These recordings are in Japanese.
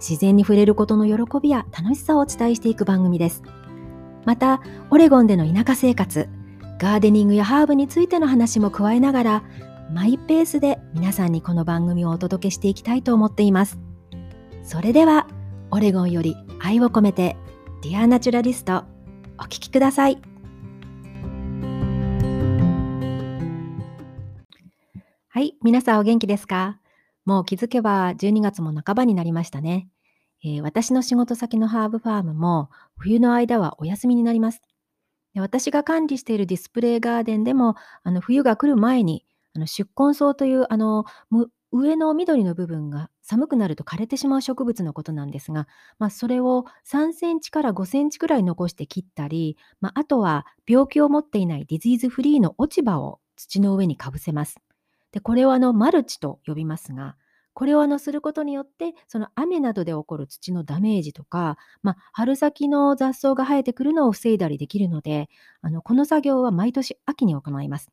自然に触れることの喜びや楽しさをお伝えしていく番組です。また、オレゴンでの田舎生活、ガーデニングやハーブについての話も加えながら、マイペースで皆さんにこの番組をお届けしていきたいと思っています。それでは、オレゴンより愛を込めて、ディアナチュラリスト、お聴きください。はい、皆さんお元気ですか？もう気づけば12月も半ばになりましたね。えー、私の仕事先のハーブファームも冬の間はお休みになります。で私が管理しているディスプレイガーデンでもあの冬が来る前にあの宿根草というあの上の緑の部分が寒くなると枯れてしまう植物のことなんですが、まあ、それを3センチから5センチくらい残して切ったり、まあ、あとは病気を持っていないディジーズフリーの落ち葉を土の上にかぶせます。で、これをあのマルチと呼びますが、これをあのすることによって、その雨などで起こる土のダメージとか、まあ、春先の雑草が生えてくるのを防いだりできるので、あのこの作業は毎年秋に行います。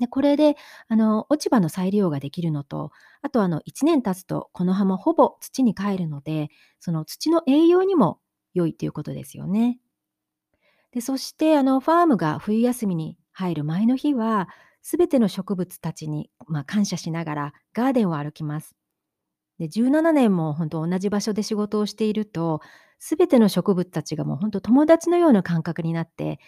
でこれであの落ち葉の再利用ができるのと、あとあの1年経つとこの葉もほぼ土に帰るので、その土の栄養にも良いということですよね。でそしてあのファームが冬休みに入る前の日は、すべての植物たちに、まあ、感謝しながらガーデンを歩きます。で17年も本当同じ場所で仕事をしていると、すべての植物たちがもう本当友達のような感覚になって、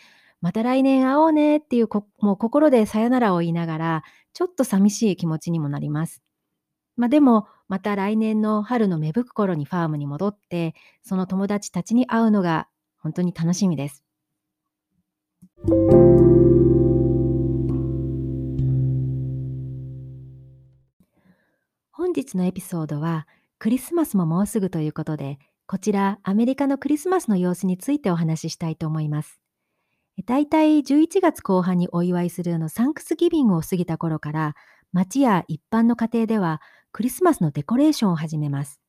また来年会おうねっていうもう心でさよならを言いながら、ちょっと寂しい気持ちにもなります。まあ、でも、また来年の春の芽吹く頃にファームに戻って、その友達たちに会うのが本当に楽しみです。日のエピソードはクリスマスももうすぐということで、こちらアメリカのクリスマスの様子についてお話ししたいと思います。だいたい11月後半にお祝いするのサンクスギビングを過ぎた頃から、街や一般の家庭ではクリスマスのデコレーションを始めます。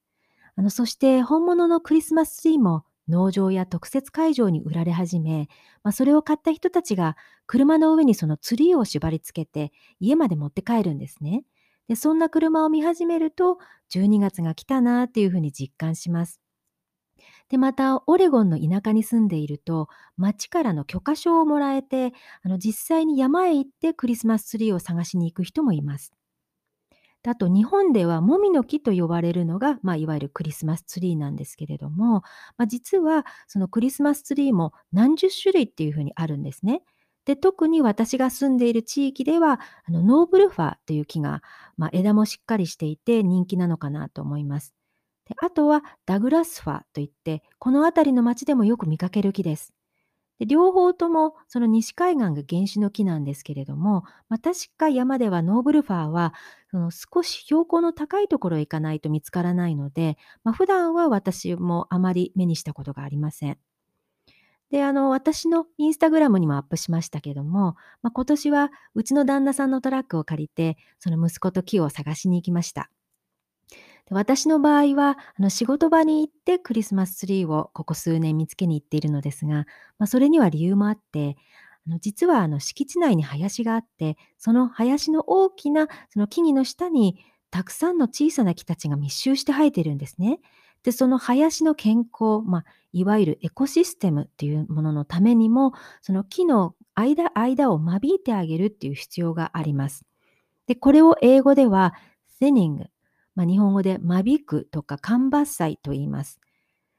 あのそして本物のクリスマスツリーも農場や特設会場に売られ始め、まあ、それを買った人たちが車の上にそのツリーを縛り付けて家まで持って帰るんですね。で、そんな車を見始めると、12月が来たなっていうふうに実感します。で、また、オレゴンの田舎に住んでいると、町からの許可証をもらえて、あの実際に山へ行ってクリスマスツリーを探しに行く人もいます。あと、日本ではもみの木と呼ばれるのが、まあ、いわゆるクリスマスツリーなんですけれども、まあ、実はそのクリスマスツリーも何十種類っていうふうにあるんですね。で、特に私が住んでいる地域では、あのノーブルファーという木が、まあ、枝もしっかりしていて人気なのかなと思います。であとはダグラスファーといって、この辺りの町でもよく見かける木です。で両方ともその西海岸が原種の木なんですけれども、まあ、確か山ではノーブルファーはその少し標高の高いところへ行かないと見つからないので、まあ、普段は私もあまり目にしたことがありません。で、あの、私のインスタグラムにもアップしましたけども、まあ、今年はうちの旦那さんのトラックを借りて、その息子と木を探しに行きました。で私の場合は、あの仕事場に行ってクリスマスツリーをここ数年見つけに行っているのですが、まあ、それには理由もあって、あの実はあの敷地内に林があって、その林の大きなその木々の下にたくさんの小さな木たちが密集して生えているんですね。で、その林の健康、まあ、いわゆるエコシステムっていうもののためにも、その木の間、間を間引いてあげるっていう必要があります。で、これを英語では thinning、まあ、日本語で間引くとか間伐採と言います。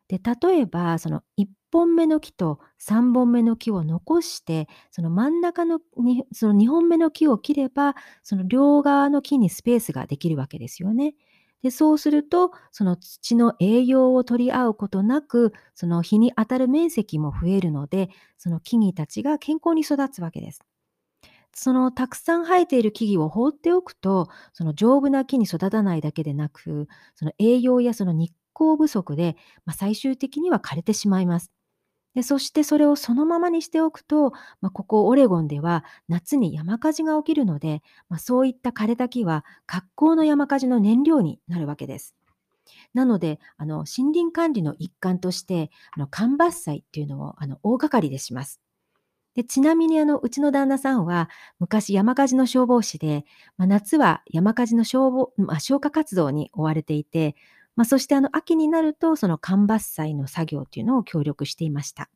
で、例えば、その1本目の木と3本目の木を残して、その真ん中のその2本目の木を切れば、その両側の木にスペースができるわけですよね。で、そうすると、その土の栄養を取り合うことなく、その日に当たる面積も増えるので、その木々たちが健康に育つわけです。そのたくさん生えている木々を放っておくと、その丈夫な木に育たないだけでなく、その栄養やその日光不足で、まあ、最終的には枯れてしまいます。でそしてそれをそのままにしておくと、まあ、ここオレゴンでは夏に山火事が起きるので、まあ、そういった枯れた木は格好の山火事の燃料になるわけです。なので、あの森林管理の一環として、あの間伐採っていうのをあの大掛かりでします。でちなみにあのうちの旦那さんは昔山火事の消防士で、まあ、夏は山火事の消防、まあ、消火活動に追われていて、まあ、そしてあの秋になるとその間伐採の作業というのを協力していました。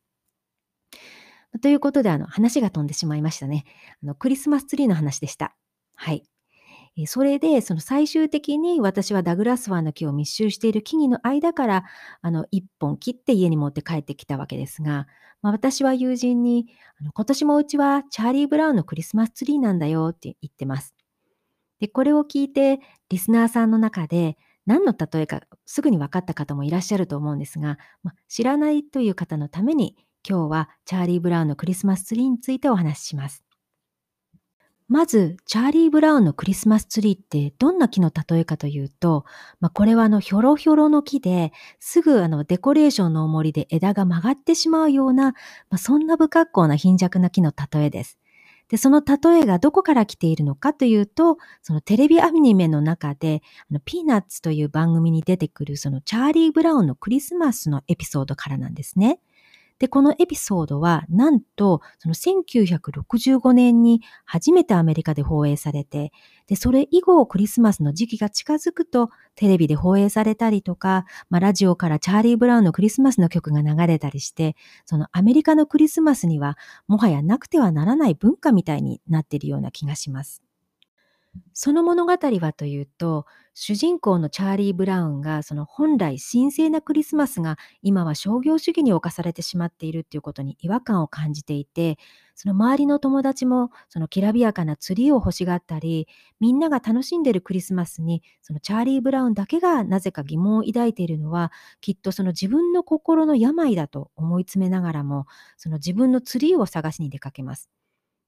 ということであの話が飛んでしまいましたね。あのクリスマスツリーの話でした。はい。それで、その最終的に私はダグラスワンの木を密集している木々の間から、あの、一本切って家に持って帰ってきたわけですが、まあ、私は友人に、あの今年もうちはチャーリー・ブラウンのクリスマスツリーなんだよって言ってます。で、これを聞いて、リスナーさんの中で、何の例えかすぐに分かった方もいらっしゃると思うんですが、ま、知らないという方のために、今日はチャーリー・ブラウンのクリスマスツリーについてお話しします。まず、チャーリー・ブラウンのクリスマスツリーってどんな木の例えかというと、まあ、これはあのひょろひょろの木で、すぐあのデコレーションの重りで枝が曲がってしまうような、まあ、そんな不格好な貧弱な木の例えです。で、その例えがどこから来ているのかというと、そのテレビアニメの中で、あのピーナッツという番組に出てくるそのチャーリー・ブラウンのクリスマスのエピソードからなんですね。で、このエピソードは、なんと、その1965年に初めてアメリカで放映されて、で、それ以後クリスマスの時期が近づくと、テレビで放映されたりとか、まあ、ラジオからチャーリー・ブラウンのクリスマスの曲が流れたりして、そのアメリカのクリスマスには、もはやなくてはならない文化みたいになっているような気がします。その物語はというと、主人公のチャーリー・ブラウンがその本来神聖なクリスマスが今は商業主義に侵されてしまっているっていうことに違和感を感じていてその周りの友達もそのきらびやかなツリーを欲しがったりみんなが楽しんでいるクリスマスにそのチャーリー・ブラウンだけがなぜか疑問を抱いているのはきっとその自分の心の病だと思い詰めながらもその自分のツリーを探しに出かけます。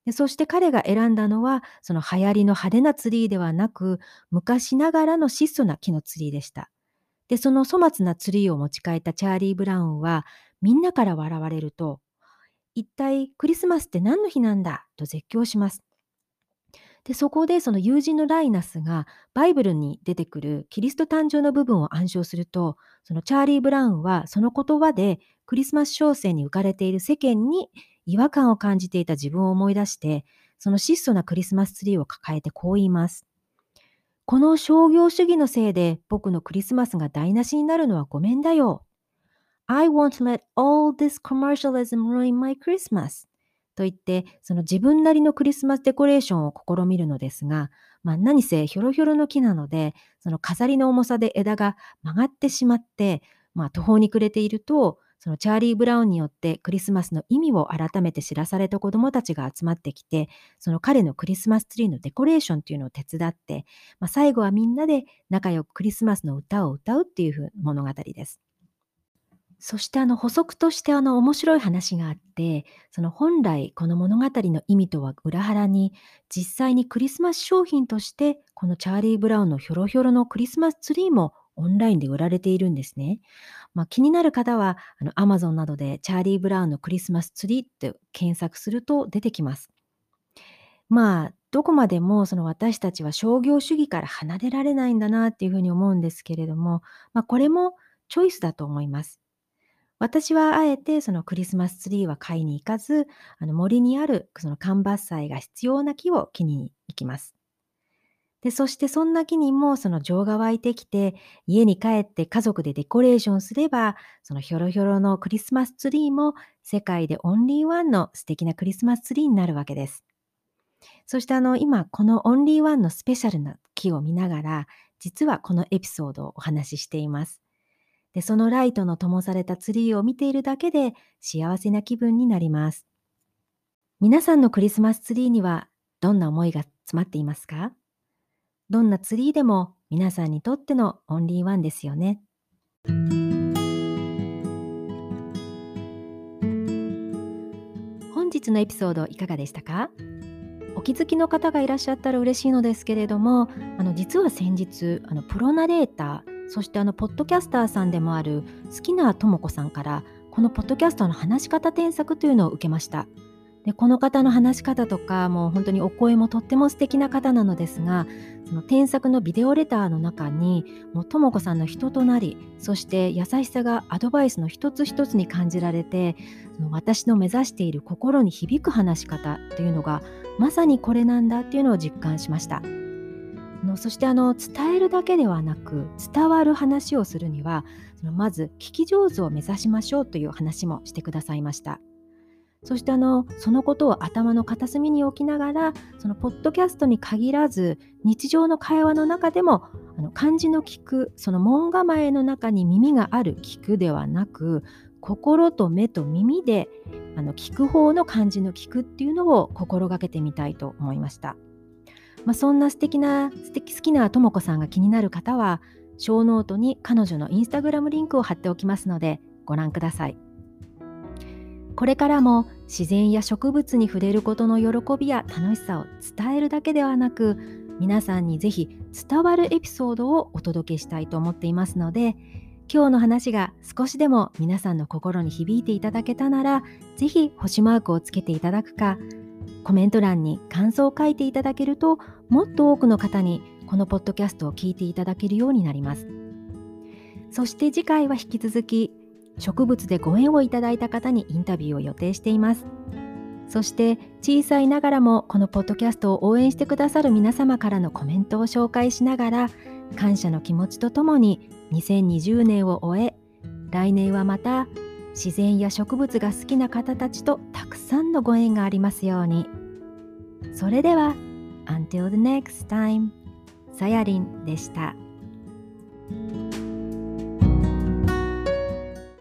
でそして彼が選んだのは、その流行りの派手なツリーではなく、昔ながらの質素な木のツリーでした。で、その粗末なツリーを持ち帰ったチャーリー・ブラウンは、みんなから笑われると、一体クリスマスって何の日なんだと絶叫します。で、そこでその友人のライナスがバイブルに出てくるキリスト誕生の部分を暗唱すると、そのチャーリー・ブラウンはその言葉でクリスマス商戦に浮かれている世間に違和感を感じていた自分を思い出して、その質素なクリスマスツリーを抱えてこう言います。この商業主義のせいで僕のクリスマスが台無しになるのはごめんだよ。I won't let all this commercialism ruin my Christmas. と言って、その自分なりのクリスマスデコレーションを試みるのですが、まあ、何せひょろひょろの木なので、その飾りの重さで枝が曲がってしまって、まあ、途方に暮れていると、そのチャーリー・ブラウンによってクリスマスの意味を改めて知らされた子どもたちが集まってきて、その彼のクリスマスツリーのデコレーションっていうのを手伝って、まあ、最後はみんなで仲良くクリスマスの歌を歌うっていう物語です。そしてあの補足としてあの面白い話があって、その本来この物語の意味とは裏腹に、実際にクリスマス商品として、このチャーリー・ブラウンのひょろひょろのクリスマスツリーもオンラインで売られているんですね。まあ、気になる方は、あの Amazon などでチャーリー・ブラウンのクリスマスツリーって検索すると出てきます。まあ、どこまでもその私たちは商業主義から離れられないんだなっていうふうに思うんですけれども、まあ、これもチョイスだと思います。私はあえてそのクリスマスツリーは買いに行かず、あの森にあるその間伐採が必要な木を木に行きます。で、そしてそんな木にもその情が湧いてきて、家に帰って家族でデコレーションすれば、そのひょろひょろのクリスマスツリーも世界でオンリーワンの素敵なクリスマスツリーになるわけです。そしてあの、今このオンリーワンのスペシャルな木を見ながら、実はこのエピソードをお話ししています。で、そのライトの灯されたツリーを見ているだけで幸せな気分になります。皆さんのクリスマスツリーにはどんな思いが詰まっていますか？どんなツリーでも皆さんにとってのオンリーワンですよね。本日のエピソードいかがでしたか？お気づきの方がいらっしゃったら嬉しいのですけれどもあの実は先日あのプロナレーターそしてあのポッドキャスターさんでもある好きなともこさんからこのポッドキャストの話し方添削というのを受けました。でこの方の話し方とかもう本当にお声もとっても素敵な方なのですがその添削のビデオレターの中にもうとも子さんの人となりそして優しさがアドバイスの一つ一つに感じられてその私の目指している心に響く話し方というのがまさにこれなんだっていうのを実感しました。のそしてあの伝えるだけではなく伝わる話をするにはそのまず聞き上手を目指しましょうという話もしてくださいました。そしてあのそのことを頭の片隅に置きながらそのポッドキャストに限らず日常の会話の中でもあの漢字の聞くその門構えの中に耳がある聞くではなく心と目と耳であの聞く方の漢字の聞くっていうのを心がけてみたいと思いました。まあ、そんな素敵な素敵好きなとも子さんが気になる方はショーノートに彼女のインスタグラムリンクを貼っておきますのでご覧ください。これからも自然や植物に触れることの喜びや楽しさを伝えるだけではなく皆さんにぜひ伝わるエピソードをお届けしたいと思っていますので今日の話が少しでも皆さんの心に響いていただけたならぜひ星マークをつけていただくかコメント欄に感想を書いていただけるともっと多くの方にこのポッドキャストを聞いていただけるようになります。そして次回は引き続き植物でご縁をいただいた方にインタビューを予定しています。そして小さいながらもこのポッドキャストを応援してくださる皆様からのコメントを紹介しながら感謝の気持ちとともに2020年を終え来年はまた自然や植物が好きな方たちとたくさんのご縁がありますように。それでは Until the next time さやりんでした。